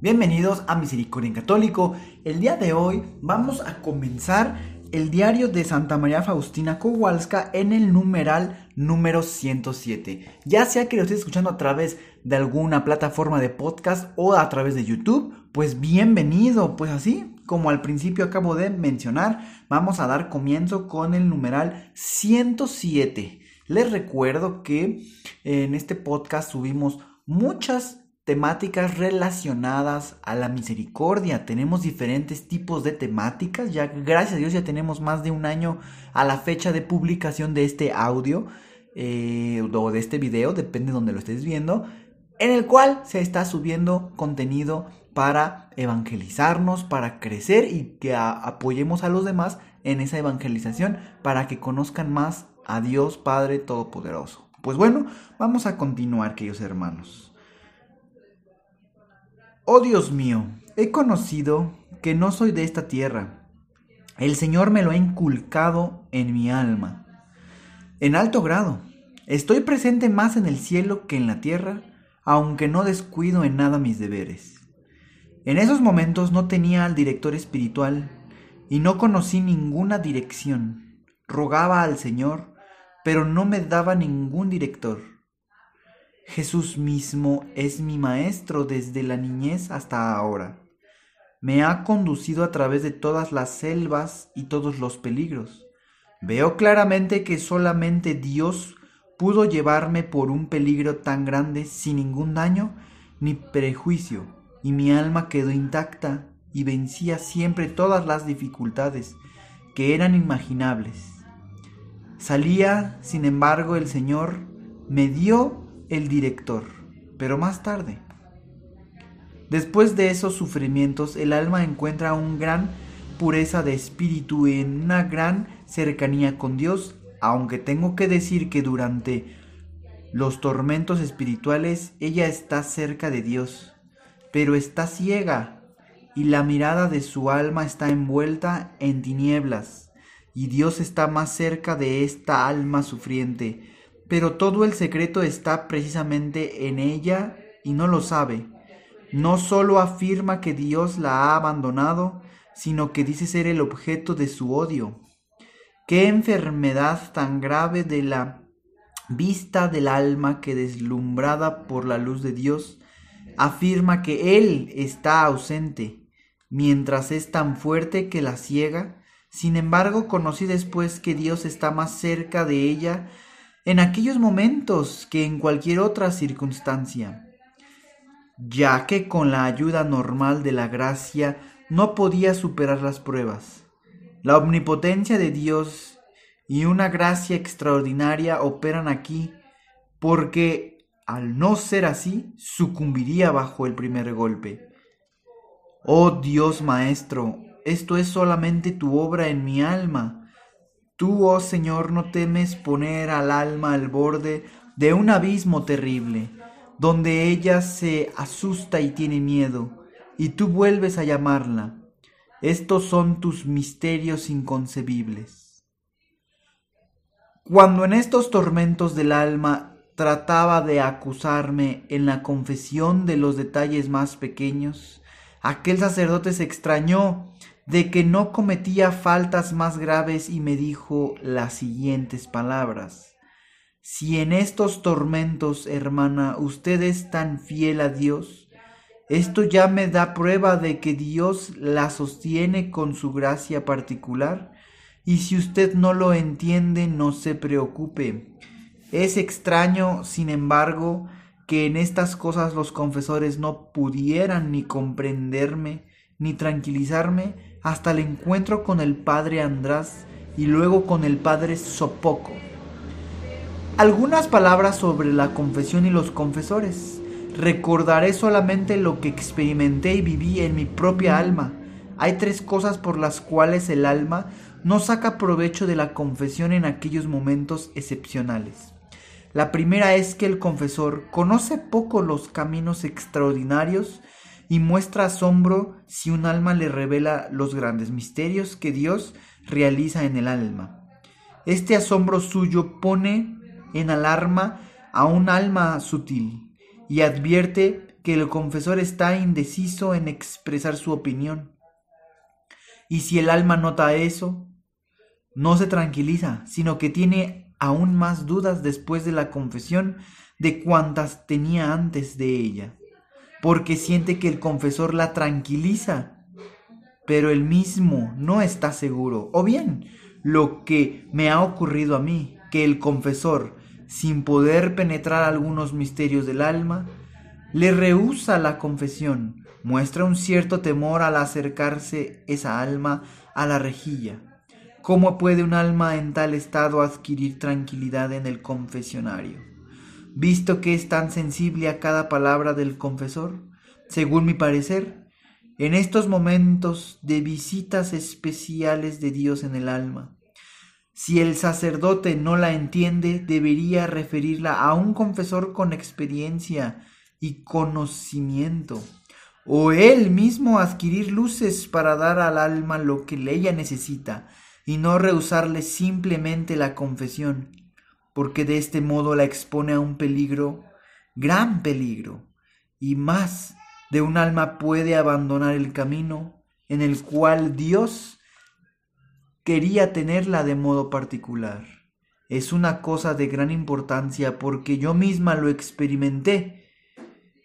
Bienvenidos a Misericordia en Católico. El día de hoy vamos a comenzar el diario de Santa María Faustina Kowalska en el numeral número 107. Ya sea que lo estés escuchando a través de alguna plataforma de podcast o a través de YouTube, pues bienvenido. Pues así como al principio acabo de mencionar, vamos a dar comienzo con el numeral 107. Les recuerdo que en este podcast subimos muchas temáticas relacionadas a la misericordia. Tenemos diferentes tipos de temáticas. Ya, gracias a Dios, ya tenemos más de un año a la fecha de publicación de este audio eh, o de este video, depende de donde lo estés viendo, en el cual se está subiendo contenido para evangelizarnos, para crecer y que apoyemos a los demás en esa evangelización para que conozcan más a Dios Padre Todopoderoso. Pues bueno, vamos a continuar, queridos hermanos. Oh Dios mío, he conocido que no soy de esta tierra. El Señor me lo ha inculcado en mi alma. En alto grado, estoy presente más en el cielo que en la tierra, aunque no descuido en nada mis deberes. En esos momentos no tenía al director espiritual y no conocí ninguna dirección. Rogaba al Señor, pero no me daba ningún director. Jesús mismo es mi maestro desde la niñez hasta ahora. Me ha conducido a través de todas las selvas y todos los peligros. Veo claramente que solamente Dios pudo llevarme por un peligro tan grande sin ningún daño ni prejuicio, y mi alma quedó intacta y vencía siempre todas las dificultades que eran imaginables. Salía, sin embargo, el Señor me dio el director, pero más tarde. Después de esos sufrimientos, el alma encuentra una gran pureza de espíritu en una gran cercanía con Dios, aunque tengo que decir que durante los tormentos espirituales ella está cerca de Dios, pero está ciega y la mirada de su alma está envuelta en tinieblas, y Dios está más cerca de esta alma sufriente, pero todo el secreto está precisamente en ella y no lo sabe. No solo afirma que Dios la ha abandonado, sino que dice ser el objeto de su odio. Qué enfermedad tan grave de la vista del alma que deslumbrada por la luz de Dios, afirma que Él está ausente, mientras es tan fuerte que la ciega. Sin embargo, conocí después que Dios está más cerca de ella en aquellos momentos que en cualquier otra circunstancia, ya que con la ayuda normal de la gracia no podía superar las pruebas. La omnipotencia de Dios y una gracia extraordinaria operan aquí porque al no ser así sucumbiría bajo el primer golpe. Oh Dios Maestro, esto es solamente tu obra en mi alma, Tú, oh Señor, no temes poner al alma al borde de un abismo terrible, donde ella se asusta y tiene miedo, y tú vuelves a llamarla. Estos son tus misterios inconcebibles. Cuando en estos tormentos del alma trataba de acusarme en la confesión de los detalles más pequeños, aquel sacerdote se extrañó de que no cometía faltas más graves y me dijo las siguientes palabras. Si en estos tormentos, hermana, usted es tan fiel a Dios, esto ya me da prueba de que Dios la sostiene con su gracia particular, y si usted no lo entiende, no se preocupe. Es extraño, sin embargo, que en estas cosas los confesores no pudieran ni comprenderme, ni tranquilizarme, hasta el encuentro con el padre András y luego con el padre Sopoco. Algunas palabras sobre la confesión y los confesores. recordaré solamente lo que experimenté y viví en mi propia alma. Hay tres cosas por las cuales el alma no saca provecho de la confesión en aquellos momentos excepcionales. La primera es que el confesor conoce poco los caminos extraordinarios y muestra asombro si un alma le revela los grandes misterios que Dios realiza en el alma. Este asombro suyo pone en alarma a un alma sutil y advierte que el confesor está indeciso en expresar su opinión. Y si el alma nota eso, no se tranquiliza, sino que tiene aún más dudas después de la confesión de cuantas tenía antes de ella, porque siente que el confesor la tranquiliza, pero él mismo no está seguro. O bien, lo que me ha ocurrido a mí, que el confesor, sin poder penetrar algunos misterios del alma, le rehúsa la confesión, muestra un cierto temor al acercarse esa alma a la rejilla. ¿Cómo puede un alma en tal estado adquirir tranquilidad en el confesionario? Visto que es tan sensible a cada palabra del confesor, según mi parecer, en estos momentos de visitas especiales de Dios en el alma, si el sacerdote no la entiende, debería referirla a un confesor con experiencia y conocimiento, o él mismo adquirir luces para dar al alma lo que ella necesita, y no rehusarle simplemente la confesión, porque de este modo la expone a un peligro, gran peligro, y más de un alma puede abandonar el camino en el cual Dios quería tenerla de modo particular. Es una cosa de gran importancia porque yo misma lo experimenté.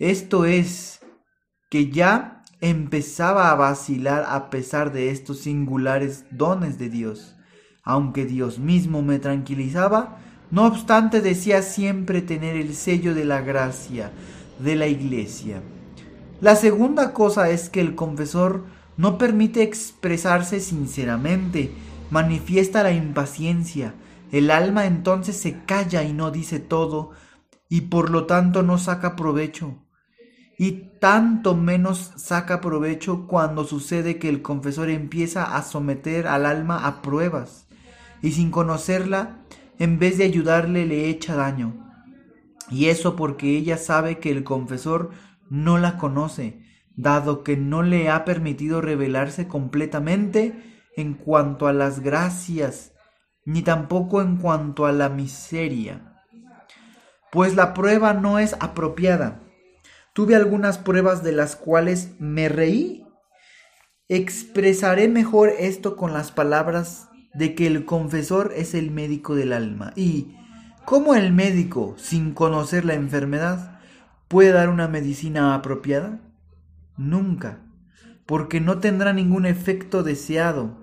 Esto es que ya empezaba a vacilar a pesar de estos singulares dones de Dios. Aunque Dios mismo me tranquilizaba, no obstante decía siempre tener el sello de la gracia de la iglesia. La segunda cosa es que el confesor no permite expresarse sinceramente, manifiesta la impaciencia, el alma entonces se calla y no dice todo, y por lo tanto no saca provecho. Y tanto menos saca provecho cuando sucede que el confesor empieza a someter al alma a pruebas, y sin conocerla, en vez de ayudarle, le echa daño. Y eso porque ella sabe que el confesor no la conoce, dado que no le ha permitido revelarse completamente en cuanto a las gracias, ni tampoco en cuanto a la miseria. Pues la prueba no es apropiada. Tuve algunas pruebas de las cuales me reí. Expresaré mejor esto con las palabras de que el confesor es el médico del alma. Y, ¿cómo el médico, sin conocer la enfermedad, puede dar una medicina apropiada? Nunca, porque no tendrá ningún efecto deseado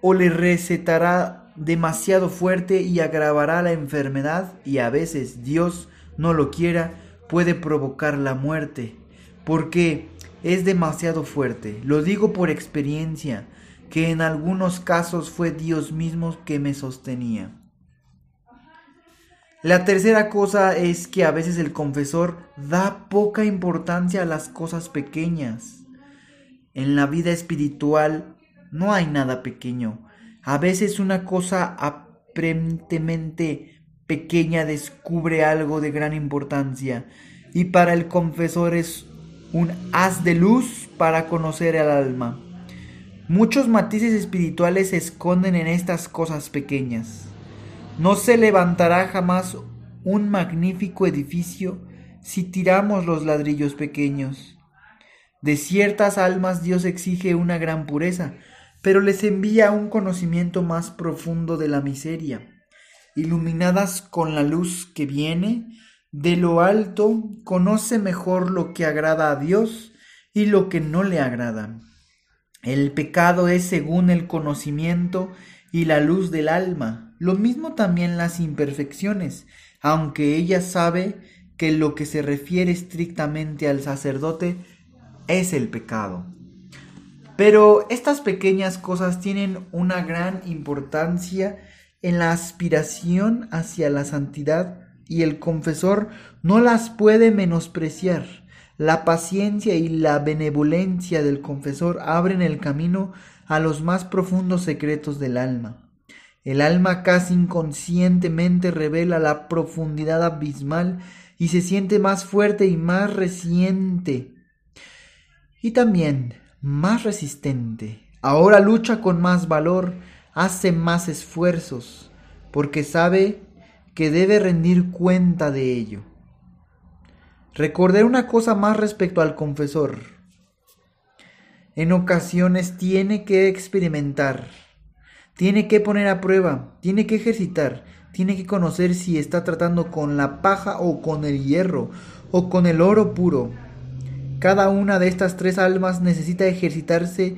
o le recetará demasiado fuerte y agravará la enfermedad y a veces Dios no lo quiera puede provocar la muerte porque es demasiado fuerte. Lo digo por experiencia que en algunos casos fue Dios mismo que me sostenía. La tercera cosa es que a veces el confesor da poca importancia a las cosas pequeñas. En la vida espiritual no hay nada pequeño. A veces una cosa aparentemente pequeña descubre algo de gran importancia y para el confesor es un haz de luz para conocer al alma. Muchos matices espirituales se esconden en estas cosas pequeñas. No se levantará jamás un magnífico edificio si tiramos los ladrillos pequeños. De ciertas almas Dios exige una gran pureza, pero les envía un conocimiento más profundo de la miseria. Iluminadas con la luz que viene de lo alto, conoce mejor lo que agrada a Dios y lo que no le agrada. El pecado es según el conocimiento y la luz del alma, lo mismo también las imperfecciones, aunque ella sabe que lo que se refiere estrictamente al sacerdote es el pecado. Pero estas pequeñas cosas tienen una gran importancia en la aspiración hacia la santidad y el confesor no las puede menospreciar. La paciencia y la benevolencia del confesor abren el camino a los más profundos secretos del alma. El alma casi inconscientemente revela la profundidad abismal y se siente más fuerte y más reciente. Y también más resistente. Ahora lucha con más valor, hace más esfuerzos, porque sabe que debe rendir cuenta de ello. Recordé una cosa más respecto al confesor. En ocasiones tiene que experimentar, tiene que poner a prueba, tiene que ejercitar, tiene que conocer si está tratando con la paja o con el hierro o con el oro puro. Cada una de estas tres almas necesita ejercitarse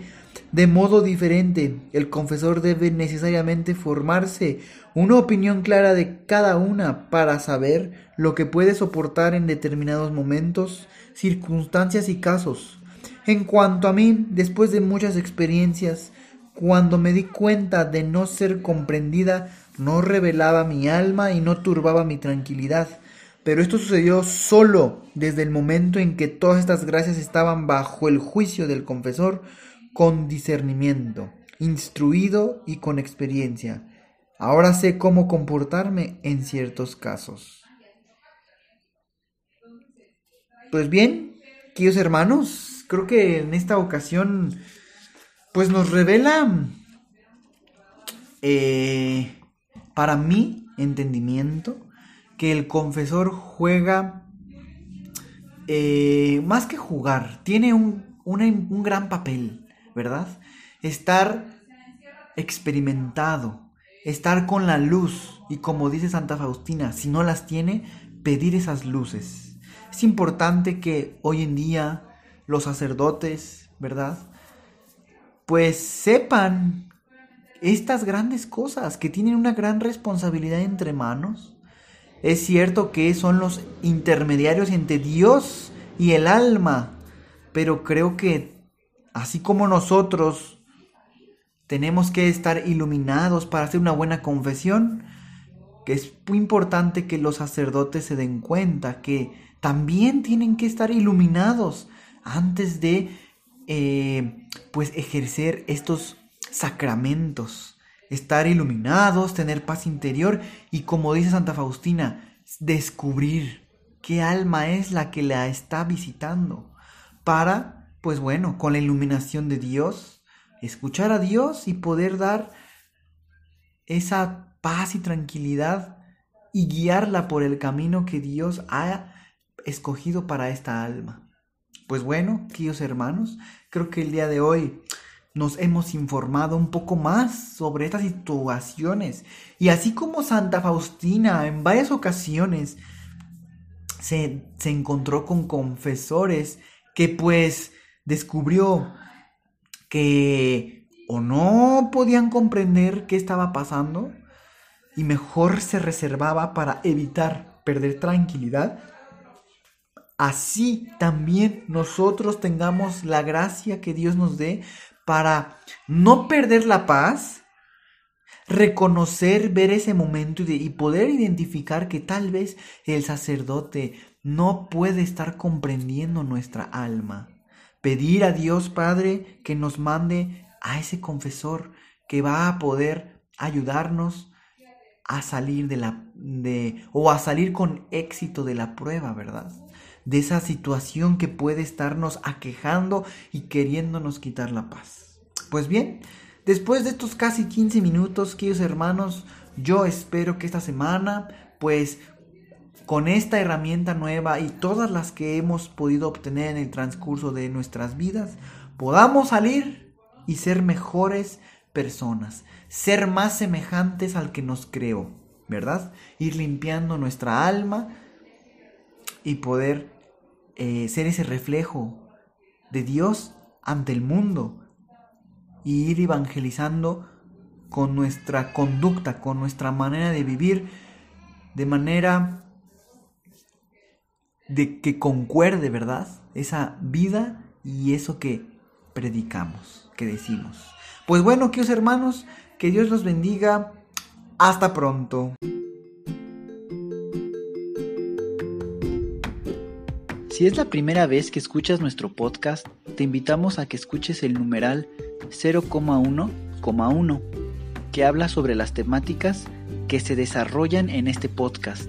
de modo diferente. El confesor debe necesariamente formarse una opinión clara de cada una para saber lo que puede soportar en determinados momentos, circunstancias y casos. En cuanto a mí, después de muchas experiencias, cuando me di cuenta de no ser comprendida, no revelaba mi alma y no turbaba mi tranquilidad. Pero esto sucedió solo desde el momento en que todas estas gracias estaban bajo el juicio del confesor, con discernimiento, instruido y con experiencia. Ahora sé cómo comportarme en ciertos casos. Pues bien, queridos hermanos, creo que en esta ocasión pues nos revela eh, para mi entendimiento que el confesor juega eh, más que jugar, tiene un, un gran papel. ¿Verdad? Estar experimentado, estar con la luz y como dice Santa Faustina, si no las tiene, pedir esas luces. Es importante que hoy en día los sacerdotes, ¿verdad? Pues sepan estas grandes cosas, que tienen una gran responsabilidad entre manos. Es cierto que son los intermediarios entre Dios y el alma, pero creo que así como nosotros tenemos que estar iluminados para hacer una buena confesión, que es muy importante que los sacerdotes se den cuenta que también tienen que estar iluminados antes de eh, pues ejercer estos sacramentos, estar iluminados, tener paz interior y como dice Santa Faustina, descubrir qué alma es la que la está visitando para pues bueno, con la iluminación de Dios, escuchar a Dios y poder dar esa paz y tranquilidad y guiarla por el camino que Dios ha escogido para esta alma. Pues bueno, queridos hermanos, creo que el día de hoy nos hemos informado un poco más sobre estas situaciones. Y así como Santa Faustina en varias ocasiones se, se encontró con confesores que pues descubrió que o no podían comprender qué estaba pasando y mejor se reservaba para evitar perder tranquilidad, así también nosotros tengamos la gracia que Dios nos dé para no perder la paz, reconocer, ver ese momento y, poder identificar que tal vez el sacerdote no puede estar comprendiendo nuestra alma pedir a Dios Padre que nos mande a ese confesor que va a poder ayudarnos a salir de la de o a salir con éxito de la prueba, ¿verdad? De esa situación que puede estarnos aquejando y queriéndonos quitar la paz. Pues bien, después de estos casi 15 minutos, queridos hermanos, yo espero que esta semana pues con esta herramienta nueva y todas las que hemos podido obtener en el transcurso de nuestras vidas, podamos salir y ser mejores personas, ser más semejantes al que nos creó, ¿verdad? Ir limpiando nuestra alma y poder eh, ser ese reflejo de Dios ante el mundo y ir evangelizando con nuestra conducta, con nuestra manera de vivir, de manera de que concuerde, ¿verdad? Esa vida y eso que predicamos, que decimos. Pues bueno, queridos hermanos, que Dios los bendiga. Hasta pronto. Si es la primera vez que escuchas nuestro podcast, te invitamos a que escuches el numeral 0,1,1, que habla sobre las temáticas que se desarrollan en este podcast